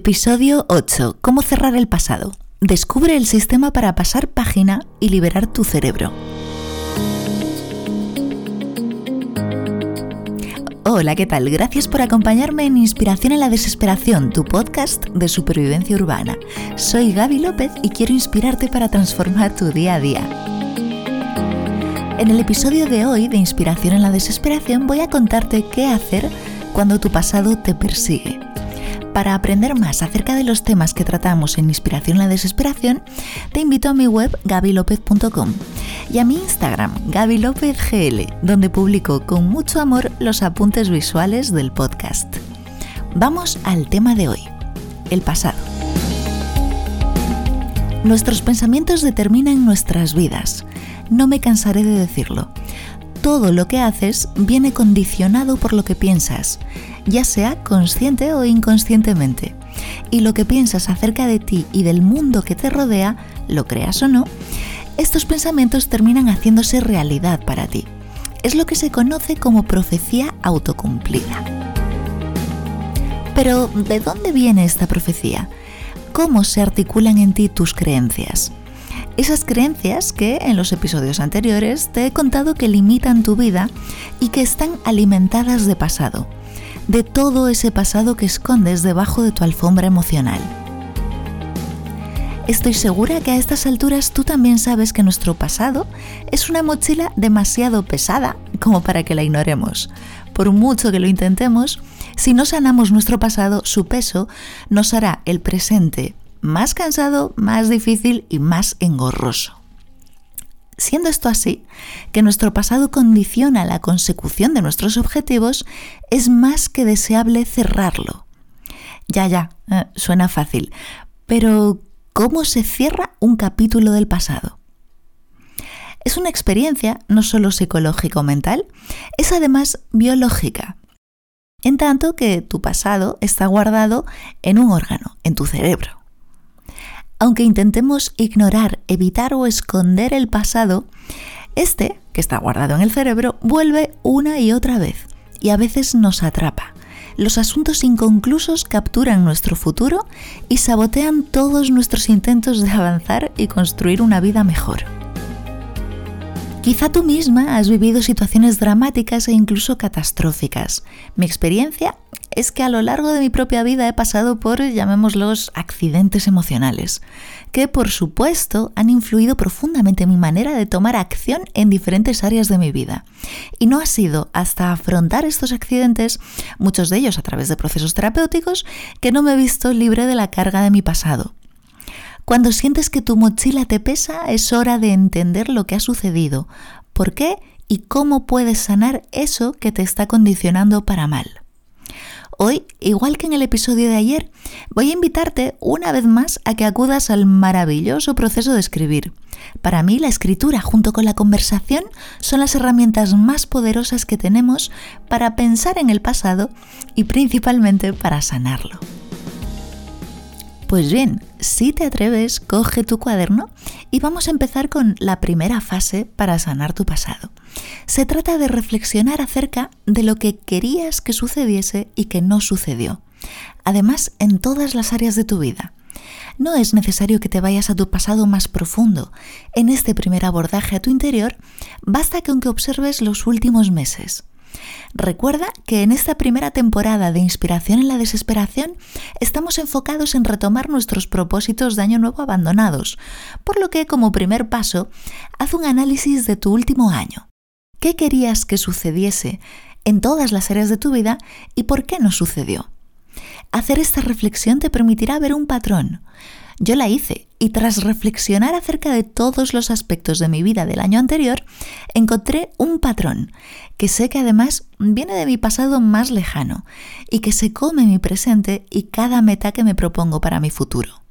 Episodio 8. ¿Cómo cerrar el pasado? Descubre el sistema para pasar página y liberar tu cerebro. Hola, ¿qué tal? Gracias por acompañarme en Inspiración en la Desesperación, tu podcast de supervivencia urbana. Soy Gaby López y quiero inspirarte para transformar tu día a día. En el episodio de hoy de Inspiración en la Desesperación voy a contarte qué hacer cuando tu pasado te persigue. Para aprender más acerca de los temas que tratamos en Inspiración la Desesperación, te invito a mi web gabilopez.com y a mi Instagram gabilopezgl, donde publico con mucho amor los apuntes visuales del podcast. Vamos al tema de hoy, el pasado. Nuestros pensamientos determinan nuestras vidas. No me cansaré de decirlo todo lo que haces viene condicionado por lo que piensas, ya sea consciente o inconscientemente. Y lo que piensas acerca de ti y del mundo que te rodea, lo creas o no, estos pensamientos terminan haciéndose realidad para ti. Es lo que se conoce como profecía autocumplida. Pero, ¿de dónde viene esta profecía? ¿Cómo se articulan en ti tus creencias? Esas creencias que en los episodios anteriores te he contado que limitan tu vida y que están alimentadas de pasado, de todo ese pasado que escondes debajo de tu alfombra emocional. Estoy segura que a estas alturas tú también sabes que nuestro pasado es una mochila demasiado pesada como para que la ignoremos. Por mucho que lo intentemos, si no sanamos nuestro pasado, su peso nos hará el presente más cansado, más difícil y más engorroso. Siendo esto así, que nuestro pasado condiciona la consecución de nuestros objetivos, es más que deseable cerrarlo. Ya, ya, eh, suena fácil, pero ¿cómo se cierra un capítulo del pasado? Es una experiencia no solo psicológica o mental, es además biológica. En tanto que tu pasado está guardado en un órgano, en tu cerebro. Aunque intentemos ignorar, evitar o esconder el pasado, este, que está guardado en el cerebro, vuelve una y otra vez y a veces nos atrapa. Los asuntos inconclusos capturan nuestro futuro y sabotean todos nuestros intentos de avanzar y construir una vida mejor. Quizá tú misma has vivido situaciones dramáticas e incluso catastróficas. Mi experiencia es que a lo largo de mi propia vida he pasado por, llamémoslos, accidentes emocionales, que por supuesto han influido profundamente en mi manera de tomar acción en diferentes áreas de mi vida. Y no ha sido hasta afrontar estos accidentes, muchos de ellos a través de procesos terapéuticos, que no me he visto libre de la carga de mi pasado. Cuando sientes que tu mochila te pesa, es hora de entender lo que ha sucedido, por qué y cómo puedes sanar eso que te está condicionando para mal. Hoy, igual que en el episodio de ayer, voy a invitarte una vez más a que acudas al maravilloso proceso de escribir. Para mí, la escritura junto con la conversación son las herramientas más poderosas que tenemos para pensar en el pasado y principalmente para sanarlo. Pues bien, si te atreves, coge tu cuaderno y vamos a empezar con la primera fase para sanar tu pasado. Se trata de reflexionar acerca de lo que querías que sucediese y que no sucedió. Además, en todas las áreas de tu vida. No es necesario que te vayas a tu pasado más profundo. En este primer abordaje a tu interior, basta con que observes los últimos meses. Recuerda que en esta primera temporada de Inspiración en la Desesperación estamos enfocados en retomar nuestros propósitos de año nuevo abandonados, por lo que como primer paso, haz un análisis de tu último año. ¿Qué querías que sucediese en todas las áreas de tu vida y por qué no sucedió? Hacer esta reflexión te permitirá ver un patrón. Yo la hice y tras reflexionar acerca de todos los aspectos de mi vida del año anterior, encontré un patrón que sé que además viene de mi pasado más lejano y que se come mi presente y cada meta que me propongo para mi futuro.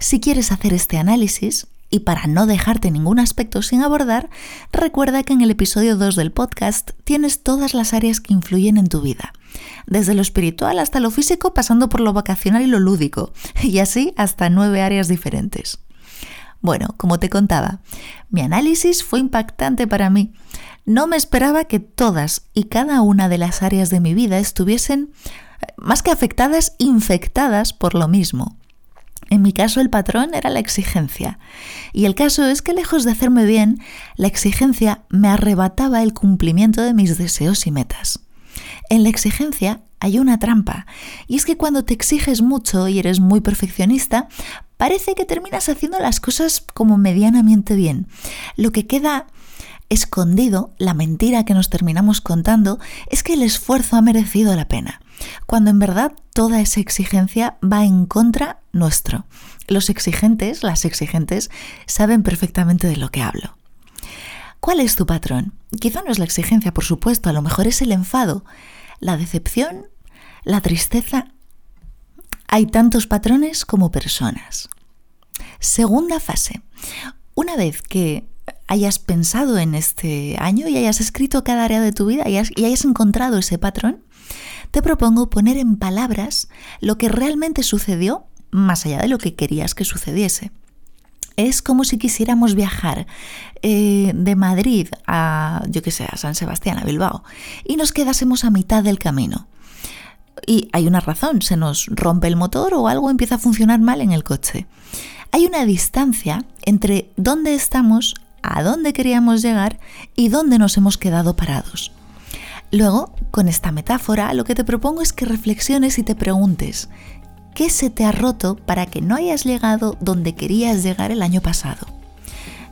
Si quieres hacer este análisis, y para no dejarte ningún aspecto sin abordar, recuerda que en el episodio 2 del podcast tienes todas las áreas que influyen en tu vida, desde lo espiritual hasta lo físico, pasando por lo vacacional y lo lúdico, y así hasta nueve áreas diferentes. Bueno, como te contaba, mi análisis fue impactante para mí. No me esperaba que todas y cada una de las áreas de mi vida estuviesen más que afectadas, infectadas por lo mismo. En mi caso el patrón era la exigencia. Y el caso es que lejos de hacerme bien, la exigencia me arrebataba el cumplimiento de mis deseos y metas. En la exigencia hay una trampa, y es que cuando te exiges mucho y eres muy perfeccionista, parece que terminas haciendo las cosas como medianamente bien. Lo que queda escondido, la mentira que nos terminamos contando, es que el esfuerzo ha merecido la pena, cuando en verdad toda esa exigencia va en contra nuestro. Los exigentes, las exigentes, saben perfectamente de lo que hablo. ¿Cuál es tu patrón? Quizá no es la exigencia, por supuesto, a lo mejor es el enfado, la decepción, la tristeza. Hay tantos patrones como personas. Segunda fase. Una vez que hayas pensado en este año y hayas escrito cada área de tu vida y hayas, encontrado ese patrón, te propongo poner en palabras lo que realmente sucedió más allá de lo que querías que sucediese. Es como si quisiéramos viajar eh, de Madrid a, yo sé, a San Sebastián, a Bilbao, y nos quedásemos a mitad del camino. Y hay una razón, se nos rompe el motor o algo empieza a funcionar mal en el coche. Hay una distancia entre dónde estamos, a dónde queríamos llegar y dónde nos hemos quedado parados. Luego, con esta metáfora, lo que te propongo es que reflexiones y te preguntes, ¿qué se te ha roto para que no hayas llegado donde querías llegar el año pasado?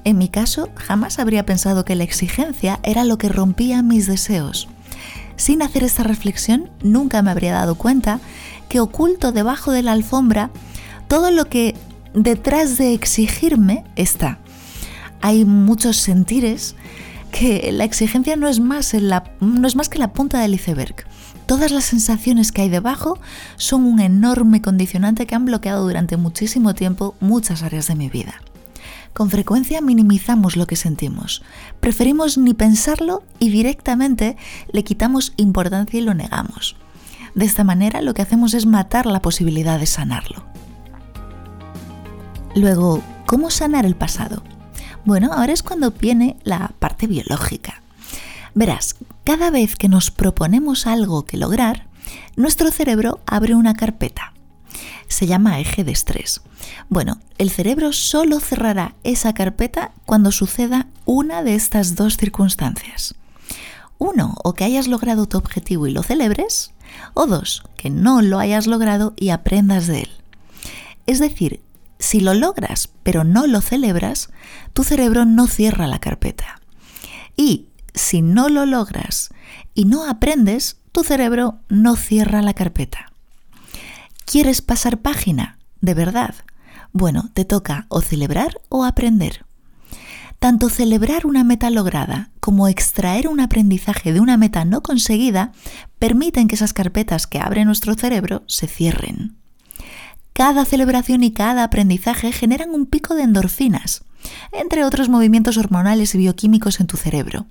En mi caso, jamás habría pensado que la exigencia era lo que rompía mis deseos. Sin hacer esta reflexión, nunca me habría dado cuenta que oculto debajo de la alfombra todo lo que detrás de exigirme está. Hay muchos sentires que la exigencia no es más, que la punta del iceberg. Todas las sensaciones que hay debajo son un enorme condicionante que han bloqueado durante muchísimo tiempo muchas áreas de mi vida. Con frecuencia minimizamos lo que sentimos, preferimos ni pensarlo y directamente le quitamos importancia y lo negamos. De esta manera lo que hacemos es matar la posibilidad de sanarlo. Luego, ¿cómo sanar el pasado? Bueno, ahora es cuando viene la parte biológica. Verás, cada vez que nos proponemos algo que lograr, nuestro cerebro abre una carpeta. Se llama eje de estrés. Bueno, el cerebro solo cerrará esa carpeta cuando suceda una de estas dos circunstancias. Uno, o que hayas logrado tu objetivo y lo celebres, o dos, que no lo hayas logrado y aprendas de él. Es decir, si lo logras pero no lo celebras, tu cerebro no cierra la carpeta. Y si no lo logras y no aprendes, tu cerebro no cierra la carpeta. ¿Quieres pasar página? ¿De verdad? Bueno, te toca o celebrar o aprender. Tanto celebrar una meta lograda como extraer un aprendizaje de una meta no conseguida permiten que esas carpetas que abre nuestro cerebro se cierren. Cada celebración y cada aprendizaje generan un pico de endorfinas, entre otros movimientos hormonales y bioquímicos en tu cerebro.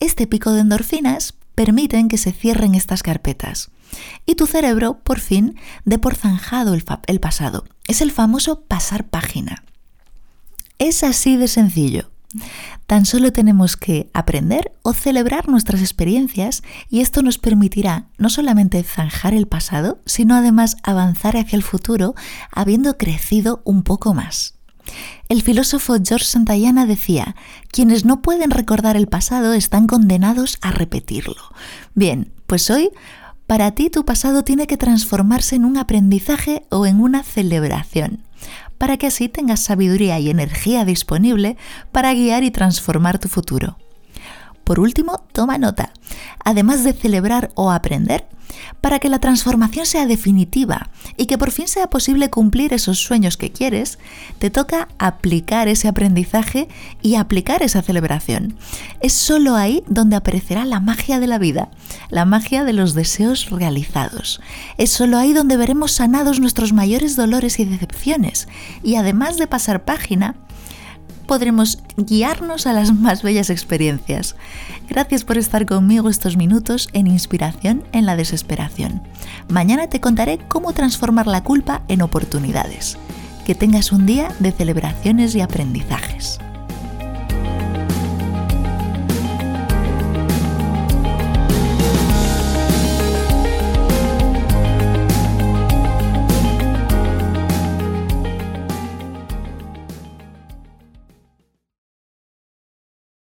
Este pico de endorfinas permiten que se cierren estas carpetas y tu cerebro por fin dé por zanjado el, el pasado. Es el famoso pasar página. Es así de sencillo. Tan solo tenemos que aprender o celebrar nuestras experiencias y esto nos permitirá no solamente zanjar el pasado, sino además avanzar hacia el futuro habiendo crecido un poco más. El filósofo George Santayana decía, quienes no pueden recordar el pasado están condenados a repetirlo. Bien, pues hoy para ti tu pasado tiene que transformarse en un aprendizaje o en una celebración para que así tengas sabiduría y energía disponible para guiar y transformar tu futuro. Por último, toma nota. Además de celebrar o aprender, para que la transformación sea definitiva y que por fin sea posible cumplir esos sueños que quieres, te toca aplicar ese aprendizaje y aplicar esa celebración. Es solo ahí donde aparecerá la magia de la vida, la magia de los deseos realizados. Es solo ahí donde veremos sanados nuestros mayores dolores y decepciones y además de pasar página, podremos guiarnos a las más bellas experiencias. Gracias por estar conmigo estos minutos en Inspiración en la Desesperación. Mañana te contaré cómo transformar la culpa en oportunidades. Que tengas un día de celebraciones y aprendizajes.